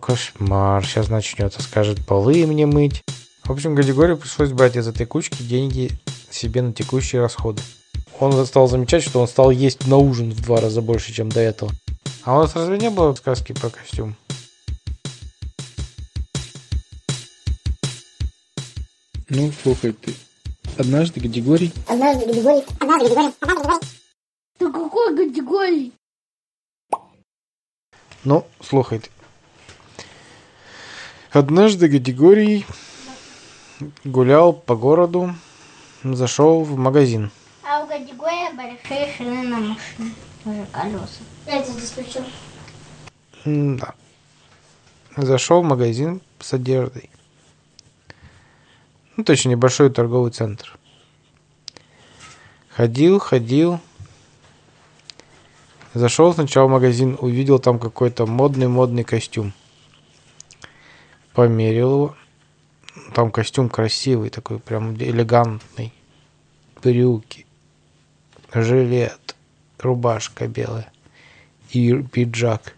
Кошмар. Сейчас начнется. Скажет полы мне мыть. В общем, Гадигорию пришлось брать из этой кучки деньги себе на текущие расходы. Он стал замечать, что он стал есть на ужин в два раза больше, чем до этого. А у нас разве не было сказки про костюм? Ну, слухай ты. Однажды Гадигорий... Однажды Гадигорий... Однажды Гадигорий... Однажды Гадигорий... Да какой категории? Ну, слухай ты. Однажды Гадигорий гулял по городу, зашел в магазин. А у категории большие шины на машине. Уже колеса. Я это здесь при чем? Да. Зашел в магазин с одеждой. Ну, точно, небольшой торговый центр. Ходил, ходил. Зашел сначала в магазин, увидел там какой-то модный-модный костюм. Померил его. Там костюм красивый, такой прям элегантный. Брюки, жилет, рубашка белая и пиджак.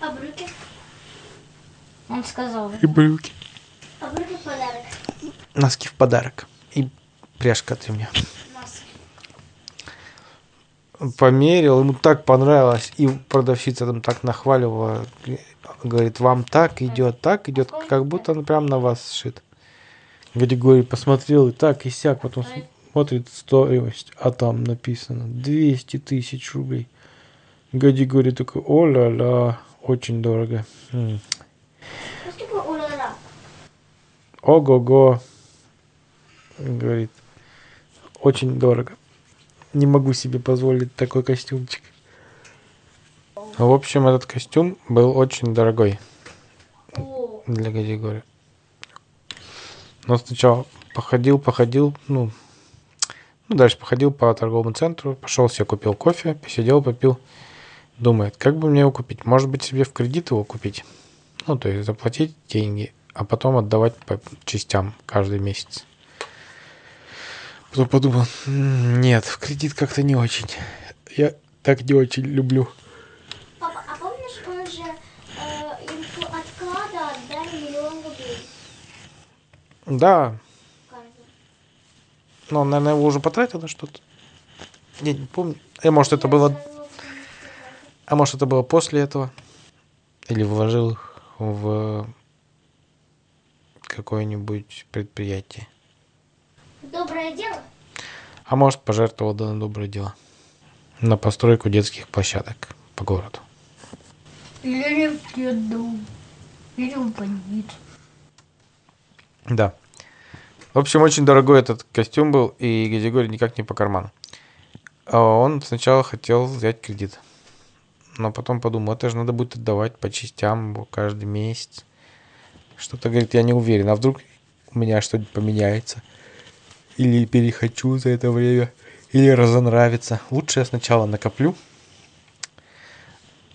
А брюки? Он сказал. И брюки. А брюки подарок. Носки в подарок. И пряжка от ремня. Померил, ему так понравилось. И продавщица там так нахваливала. Говорит, вам так идет, так идет, как будто он прям на вас сшит. Григорий посмотрел и так, и сяк, потом смотрит стоимость, а там написано 200 тысяч рублей. Гадигорий такой, о-ля-ля, очень дорого. Ура Ого-го, говорит, очень дорого. Не могу себе позволить такой костюмчик. В общем, этот костюм был очень дорогой для Гадигория. Но сначала походил, походил, ну, ну, дальше походил по торговому центру, пошел себе купил кофе, посидел, попил. Думает, как бы мне его купить? Может быть, себе в кредит его купить? Ну, то есть заплатить деньги, а потом отдавать по частям каждый месяц. Потом подумал, «М, нет, в кредит как-то не очень. Я так не очень люблю. Папа, а помнишь, он же э, им по отклада отдали миллион рублей Да, но он, наверное, его уже потратил на что-то. Я не помню. А может, это было А может, это было после этого? Или вложил их в какое-нибудь предприятие? Доброе дело? А может, пожертвовал да, на доброе дело? На постройку детских площадок по городу. Или в детдом. Или в больницу. Да. В общем, очень дорогой этот костюм был, и Гадигорий никак не по карману. А он сначала хотел взять кредит. Но потом подумал, это же надо будет отдавать по частям каждый месяц. Что-то, говорит, я не уверен. А вдруг у меня что-нибудь поменяется? Или перехочу за это время? Или разонравится? Лучше я сначала накоплю,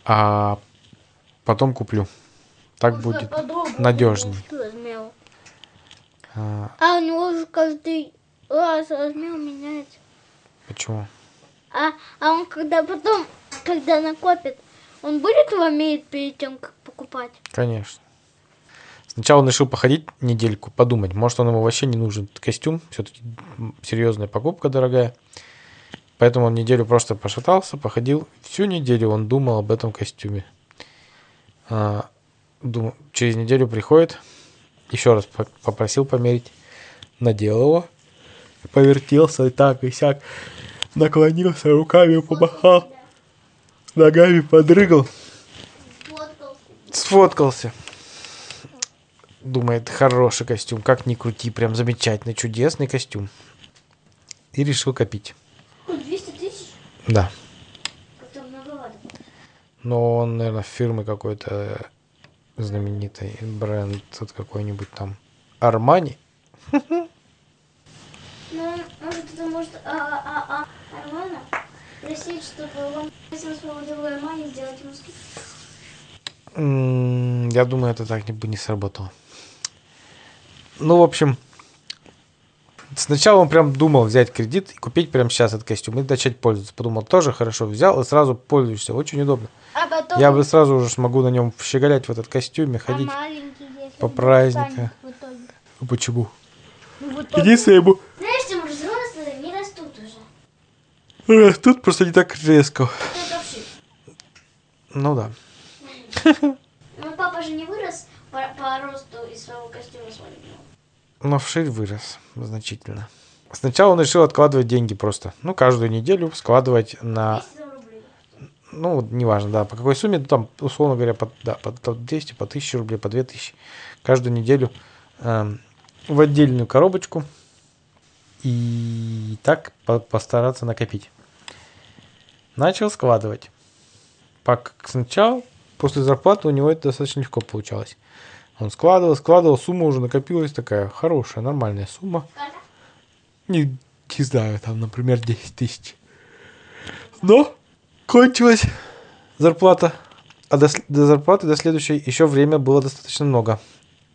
а потом куплю. Так будет надежней. А, А у него же каждый раз размер меняется. почему? А, а он когда потом, когда накопит, он будет его мерить перед тем, как покупать? Конечно. Сначала он решил походить недельку, подумать, может, он ему вообще не нужен этот костюм, все-таки серьезная покупка дорогая. Поэтому он неделю просто пошатался, походил. Всю неделю он думал об этом костюме. А, дум- Через неделю приходит, еще раз по- попросил померить, надел его, повертелся и так, и сяк, наклонился, руками помахал, ногами подрыгал, сфоткался. Думает, хороший костюм, как ни крути, прям замечательный, чудесный костюм. И решил копить. 200 тысяч? Да. Но он, наверное, фирмы какой-то знаменитой, бренд какой-нибудь там. Армани? Ну, может, это может а, а, а, Армана просить, чтобы он друга Армани сделать. М, Я думаю, это так бы не сработало. Ну, в общем, Сначала он прям думал взять кредит и купить прямо сейчас этот костюм и начать пользоваться. Подумал, тоже хорошо, взял и сразу пользуешься. Очень удобно. А потом... Я бы сразу уже смогу на нем щеголять в этот костюме, а ходить. маленький, если по праздникам. Ну, Почему? Ну. Единственное, ему Знаешь, там взрослые не растут уже. растут просто не так резко. Ну да. Ну, папа же не вырос по, по росту из своего костюма свадебного. Но вширь вырос значительно. Сначала он решил откладывать деньги просто. Ну, каждую неделю складывать на 200 рублей. ну, неважно, да, по какой сумме, ну, там, условно говоря, по, да, по 200, по 1000 рублей, по 2000 каждую неделю эм, в отдельную коробочку и так по- постараться накопить. Начал складывать. Пак- Сначала, после зарплаты у него это достаточно легко получалось. Он складывал, складывал, сумма уже накопилась такая хорошая, нормальная сумма. Не, не знаю, там, например, 10 тысяч. Но кончилась зарплата. А до, до зарплаты, до следующей, еще время было достаточно много.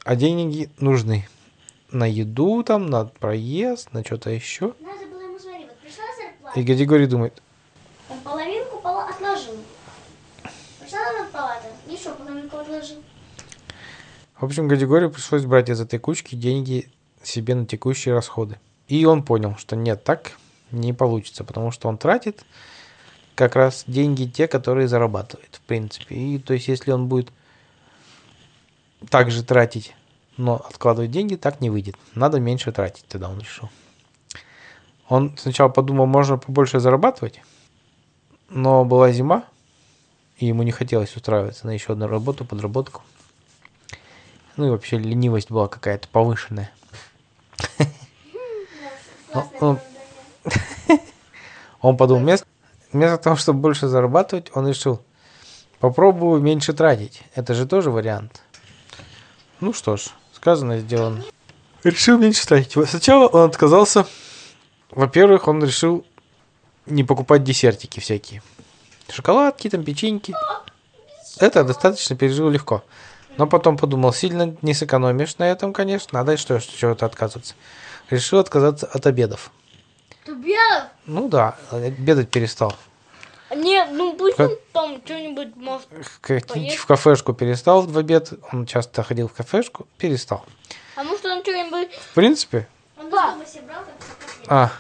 А деньги нужны. На еду там, на проезд, на что-то еще. Надо было ему смотри, вот пришла зарплата, И Григорий думает, он половинку пола- отложил. Пришла зарплата, еще половинку отложил. В общем, Григорию пришлось брать из этой кучки деньги себе на текущие расходы. И он понял, что нет, так не получится, потому что он тратит как раз деньги те, которые зарабатывает, в принципе. И то есть, если он будет также тратить, но откладывать деньги, так не выйдет. Надо меньше тратить, тогда он решил. Он сначала подумал, можно побольше зарабатывать, но была зима, и ему не хотелось устраиваться на еще одну работу, подработку. Ну и вообще ленивость была какая-то повышенная. Классное он- подумал, вместо, вместо того, чтобы больше зарабатывать, он решил, попробую меньше тратить. Это же тоже вариант. Ну что ж, сказано, сделано. Решил меньше тратить. Сначала он отказался. Во-первых, он решил не покупать десертики всякие. Шоколадки, там, печеньки. Это достаточно пережил легко. Но потом подумал, сильно не сэкономишь на этом, конечно. Надо что чего-то отказываться. Решил отказаться от обедов. Тубелов? Ну да, обедать перестал. Нет, ну пусть он там что-нибудь может. Поесть? в кафешку перестал в обед. Он часто ходил в кафешку, перестал. А может он что-нибудь... В принципе, Он брал, как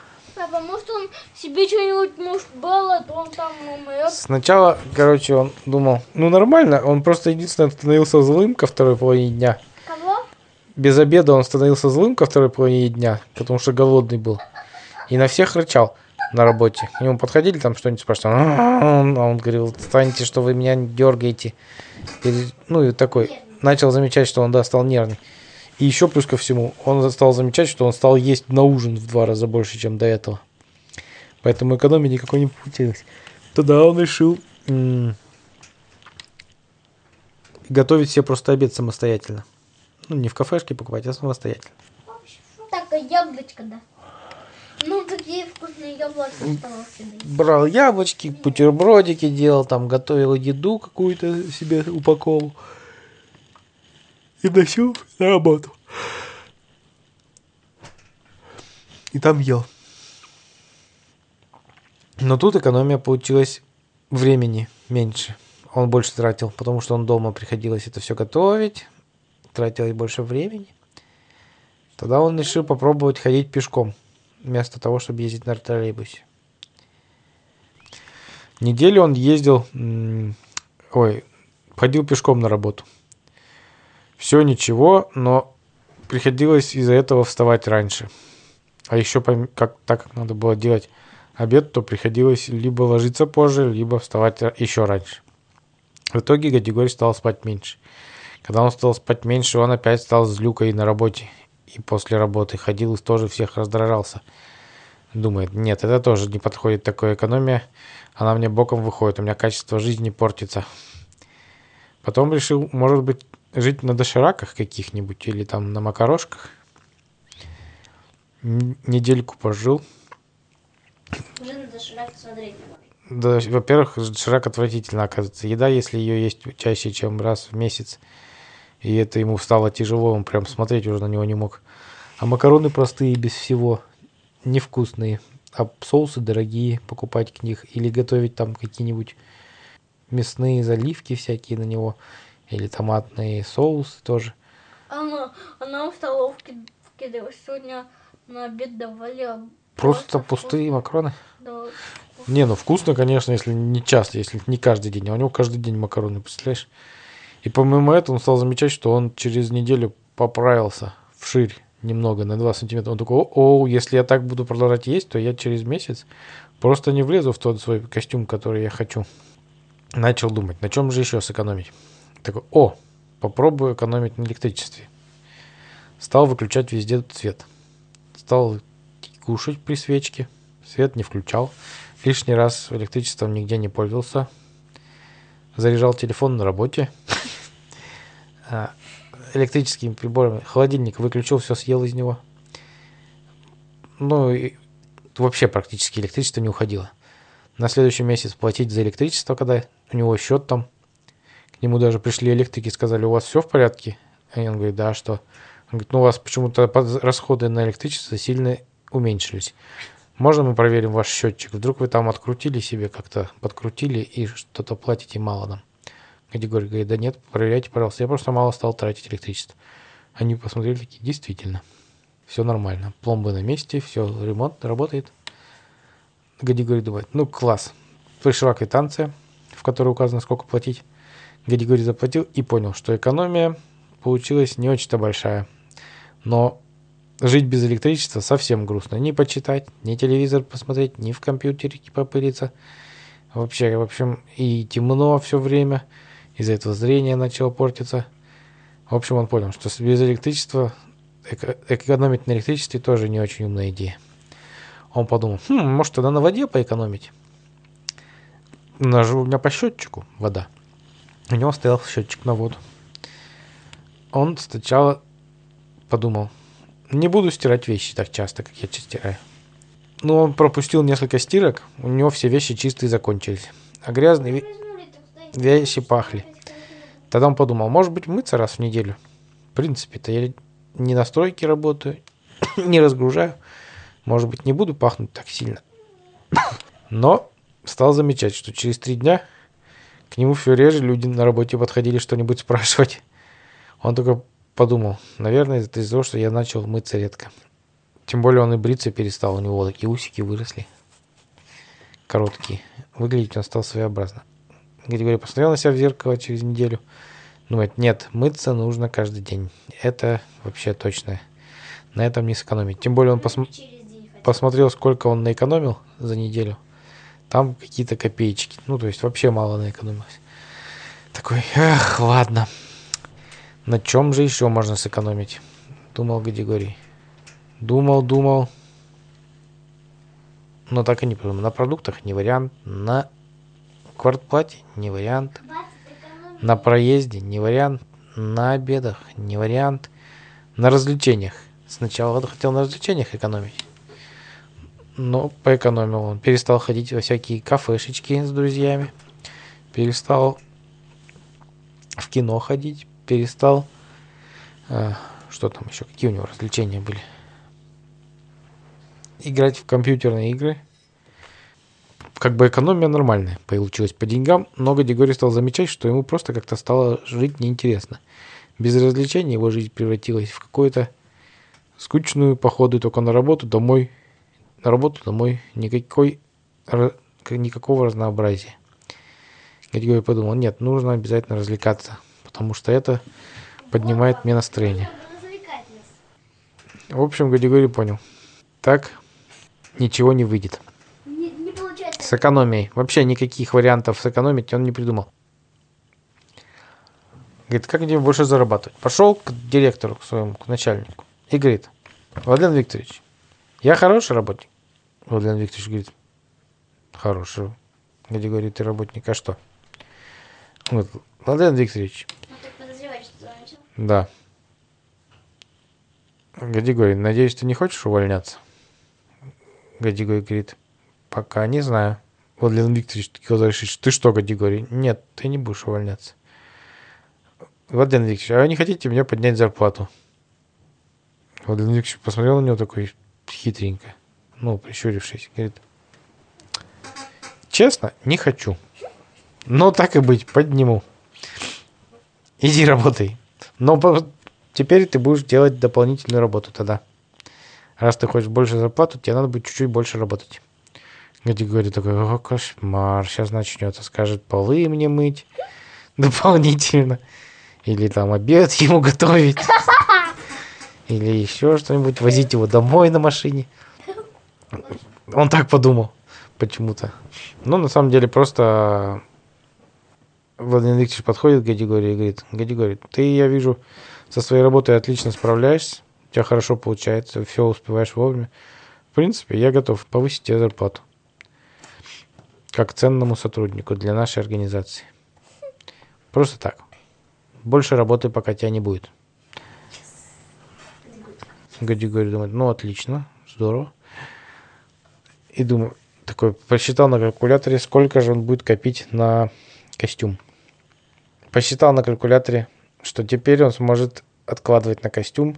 а, может он себе что-нибудь, может, было, то он там умрет. сначала, короче, он думал, ну нормально, он просто единственное становился злым ко второй половине дня. Кого? Без обеда он становился злым ко второй половине дня, потому что голодный был. И на всех рычал на работе. К нему подходили, там что-нибудь спрашивали. А он говорил, станьте, что вы меня дергаете. Ну и такой. Начал замечать, что он, да, стал нервный. И еще плюс ко всему, он стал замечать, что он стал есть на ужин в два раза больше, чем до этого. Поэтому экономии никакой не получилось. Тогда он решил м, готовить себе просто обед самостоятельно. Ну, не в кафешке покупать, а самостоятельно. Так, а яблочко, да. Ну, такие вкусные дают. Брал яблочки, бутербродики делал, там готовил еду какую-то себе упаковывал. И носил на работу. И там ел. Но тут экономия получилась времени меньше. Он больше тратил, потому что он дома приходилось это все готовить, тратилось больше времени. Тогда он решил попробовать ходить пешком, вместо того, чтобы ездить на троллейбусе. Неделю он ездил, ой, ходил пешком на работу. Все ничего, но приходилось из-за этого вставать раньше. А еще как, так как надо было делать обед, то приходилось либо ложиться позже, либо вставать ра- еще раньше. В итоге Гадигорий стал спать меньше. Когда он стал спать меньше, он опять стал злюкой на работе. И после работы ходил и тоже всех раздражался. Думает, нет, это тоже не подходит такая экономия. Она мне боком выходит, у меня качество жизни портится. Потом решил, может быть, жить на дошираках каких-нибудь или там на макарошках. Недельку пожил. Уже надо шрак смотреть не надо. Да, во-первых, доширак отвратительно оказывается. Еда, если ее есть чаще, чем раз в месяц, и это ему стало тяжело, он прям смотреть уже на него не мог. А макароны простые, без всего. невкусные, а соусы дорогие покупать к них или готовить там какие-нибудь мясные заливки всякие на него или томатные соусы тоже. Она, она в столовке. Сегодня на обед давали а Просто вкусно. пустые макароны. Да. Не, ну вкусно, конечно, если не часто, если не каждый день. А у него каждый день макароны, представляешь? И помимо этого он стал замечать, что он через неделю поправился вширь немного, на 2 сантиметра. Он такой, о, если я так буду продолжать есть, то я через месяц просто не влезу в тот свой костюм, который я хочу. Начал думать, на чем же еще сэкономить. Такой, о, попробую экономить на электричестве. Стал выключать везде свет. Стал кушать при свечке. Свет не включал. Лишний раз электричеством нигде не пользовался. Заряжал телефон на работе. А, Электрическими приборами. Холодильник выключил, все съел из него. Ну, и вообще практически электричество не уходило. На следующий месяц платить за электричество, когда у него счет там. К нему даже пришли электрики и сказали, у вас все в порядке? И он говорит, да, что? Он говорит, ну у вас почему-то расходы на электричество сильно уменьшились. Можно мы проверим ваш счетчик? Вдруг вы там открутили себе как-то, подкрутили и что-то платите мало нам. Григорий говорит, да нет, проверяйте, пожалуйста. Я просто мало стал тратить электричество. Они посмотрели такие, действительно, все нормально. Пломбы на месте, все, ремонт работает. Григорий думает, ну класс. Пришла квитанция, в которой указано, сколько платить. Григорий заплатил и понял, что экономия получилась не очень-то большая. Но жить без электричества совсем грустно. Ни почитать, ни телевизор посмотреть, ни в компьютере попыриться. Вообще, в общем, и темно все время. Из-за этого зрение начало портиться. В общем, он понял, что без электричества эко- экономить на электричестве тоже не очень умная идея. Он подумал, хм, может тогда на воде поэкономить? Же у меня по счетчику вода. У него стоял счетчик на воду. Он сначала подумал, не буду стирать вещи так часто, как я стираю. Ну, он пропустил несколько стирок, у него все вещи чистые закончились. А грязные ве- вещи пахли. Тогда он подумал, может быть, мыться раз в неделю. В принципе-то я не на стройке работаю, не разгружаю. Может быть, не буду пахнуть так сильно. Но стал замечать, что через три дня к нему все реже люди на работе подходили что-нибудь спрашивать. Он только подумал, наверное, это из-за того, что я начал мыться редко. Тем более он и бриться перестал, у него такие усики выросли. Короткие. Выглядеть он стал своеобразно. Григорий посмотрел на себя в зеркало через неделю. Думает, нет, мыться нужно каждый день. Это вообще точно. На этом не сэкономить. Тем более он посм- посмотрел, сколько он наэкономил за неделю. Там какие-то копеечки. Ну, то есть вообще мало наэкономилось. Такой, эх, ладно. На чем же еще можно сэкономить? Думал Григорий. Думал, думал. Но так и не придумал. На продуктах не вариант. На квартплате не вариант. На проезде не вариант. На обедах не вариант. На развлечениях. Сначала хотел на развлечениях экономить. Но поэкономил он. Перестал ходить во всякие кафешечки с друзьями. Перестал в кино ходить. Перестал... э, что там еще? Какие у него развлечения были? Играть в компьютерные игры. Как бы экономия нормальная получилась по деньгам, но Григорий стал замечать, что ему просто как-то стало жить неинтересно. Без развлечений его жизнь превратилась в какую-то скучную походы только на работу, домой, на работу, домой, никакой, никакого разнообразия. Григорий подумал, нет, нужно обязательно развлекаться, потому что это поднимает мне настроение. В общем, Григорий понял, так ничего не выйдет. Не. С экономией. Вообще никаких вариантов сэкономить он не придумал. Говорит, как где больше зарабатывать? Пошел к директору, к своему, к начальнику. И говорит, Владимир Викторович, я хороший работник. Владимир Викторович говорит, хороший. Где говорит, ты работник, а что? Говорит, Владимир Викторович, что заметил. да. Григорий, надеюсь, ты не хочешь увольняться? Григорий говорит, пока не знаю. Владимир Викторович решить, ты что, Григорий? Нет, ты не будешь увольняться. Владимир Викторович, а вы не хотите мне поднять зарплату? Владимир Викторович посмотрел на него такой хитренько. ну, прищурившись, говорит, честно, не хочу. Но так и быть, подниму. Иди работай. Но теперь ты будешь делать дополнительную работу тогда. Раз ты хочешь больше зарплату, тебе надо будет чуть-чуть больше работать. Говорит такой, о, кошмар, сейчас начнется, скажет, полы мне мыть дополнительно. Или там обед ему готовить. Или еще что-нибудь, возить его домой на машине. Он так подумал почему-то. Ну, на самом деле, просто Владимир Викторович подходит к Гадигорию и говорит, Гадигорий, ты, я вижу, со своей работой отлично справляешься, у тебя хорошо получается, все успеваешь вовремя. В принципе, я готов повысить тебе зарплату. Как ценному сотруднику для нашей организации. Просто так. Больше работы пока тебя не будет. Гадигорий думает, ну отлично, здорово. И думаю, такой посчитал на калькуляторе, сколько же он будет копить на костюм. Посчитал на калькуляторе, что теперь он сможет откладывать на костюм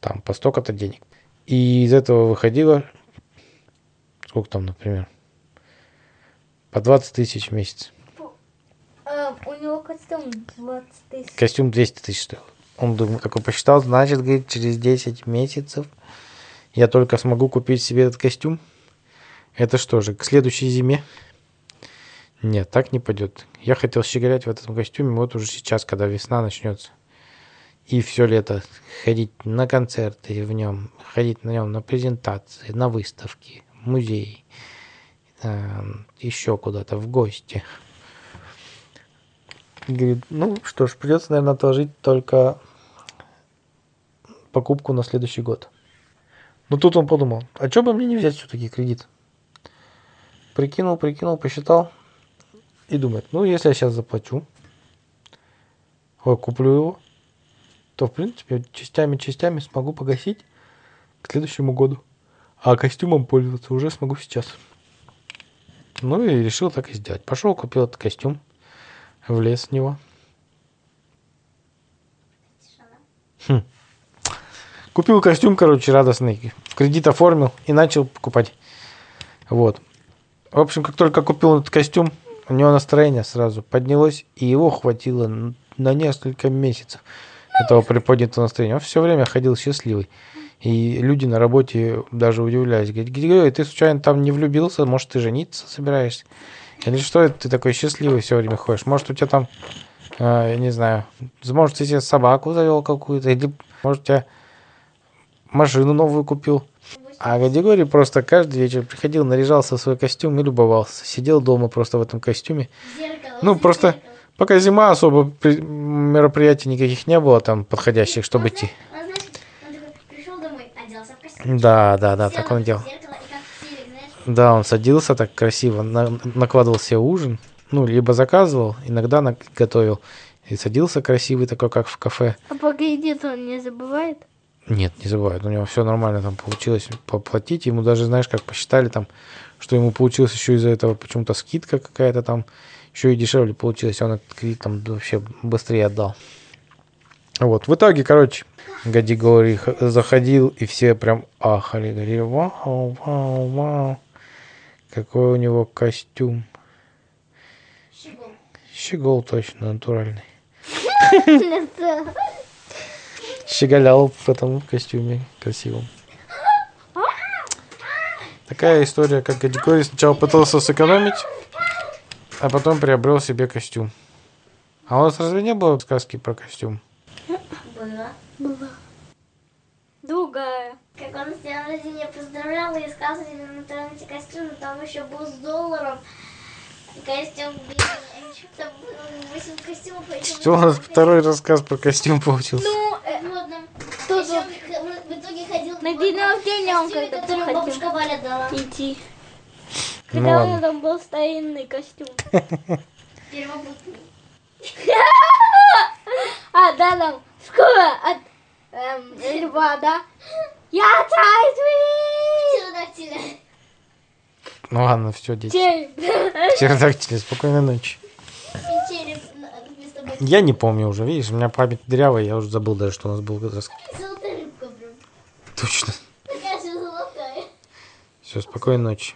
там по столько-то денег. И из этого выходило, сколько там, например, по 20 тысяч в месяц. А, у него костюм 20 тысяч. Костюм 200 тысяч стоил. Он думал, такой посчитал, значит, говорит, через 10 месяцев я только смогу купить себе этот костюм. Это что же, к следующей зиме? Нет, так не пойдет. Я хотел щеголять в этом костюме вот уже сейчас, когда весна начнется. И все лето ходить на концерты в нем, ходить на нем на презентации, на выставки, в музей, еще куда-то в гости. Говорит, ну что ж, придется, наверное, отложить только покупку на следующий год. Но тут он подумал, а что бы мне не взять все-таки кредит? Прикинул, прикинул, посчитал и думает, ну если я сейчас заплачу, ой, куплю его, то в принципе частями-частями смогу погасить к следующему году. А костюмом пользоваться уже смогу сейчас. Ну и решил так и сделать. Пошел, купил этот костюм, влез в него. Хм. Купил костюм, короче, радостный. В кредит оформил и начал покупать. Вот. В общем, как только купил этот костюм, у него настроение сразу поднялось, и его хватило на несколько месяцев этого приподнятого настроения. Он все время ходил счастливый. И люди на работе даже удивлялись. Говорят, Григорий, ты случайно там не влюбился? Может, ты жениться собираешься? Или что это ты такой счастливый все время ходишь? Может, у тебя там, э, не знаю, может, ты себе собаку завел какую-то? Или, может, у тебя машину новую купил? А Гадигорий просто каждый вечер приходил, наряжался в свой костюм и любовался. Сидел дома просто в этом костюме. Зеркало. Ну, просто пока зима, особо при- мероприятий никаких не было там подходящих, чтобы идти. Он, знаешь, он такой пришел домой, оделся в костюм. Да, да, да, сел так он делал. зеркало Да, он садился так красиво, на- накладывал себе ужин, ну, либо заказывал, иногда на- готовил. И садился красивый такой, как в кафе. А по кредиту он не забывает? Нет, не забывает, у него все нормально там получилось поплатить. Ему даже, знаешь, как посчитали там, что ему получилось еще из-за этого почему-то скидка какая-то там, еще и дешевле получилось. Он этот кредит там вообще быстрее отдал. Вот, в итоге, короче, Гади говори, х- заходил, и все прям ахали, говорили, вау, вау, вау, какой у него костюм. Щегол. Щегол точно, натуральный. Щеголял в этом костюме красивом. Такая история, как Гадигорий сначала пытался сэкономить, а потом приобрел себе костюм. А у вас разве не было сказки про костюм? Была. Была. Другая. Как он с днем рождения поздравлял и сказывали на интернете костюм, там еще был с долларом. Костюм белый. Там было 8 костюмов. еще Что у нас второй рассказ про костюм получился? Ну, Еще он в итоге ходил на день рождения он когда-то хотел бабушка Валя дала. идти. Ну Когда у ладно. него там был старинный костюм. Первобытный. А, да, там скоро от эм, льва, да? Я царь. Ну ладно, все, дети. зверей. Птеродактили, спокойной ночи. Череп. Я не помню уже, видишь, у меня память дырявая, я уже забыл даже, что у нас был рассказ. Золотая рыбка прям. Точно. Такая же золотая. Все, спокойной ночи.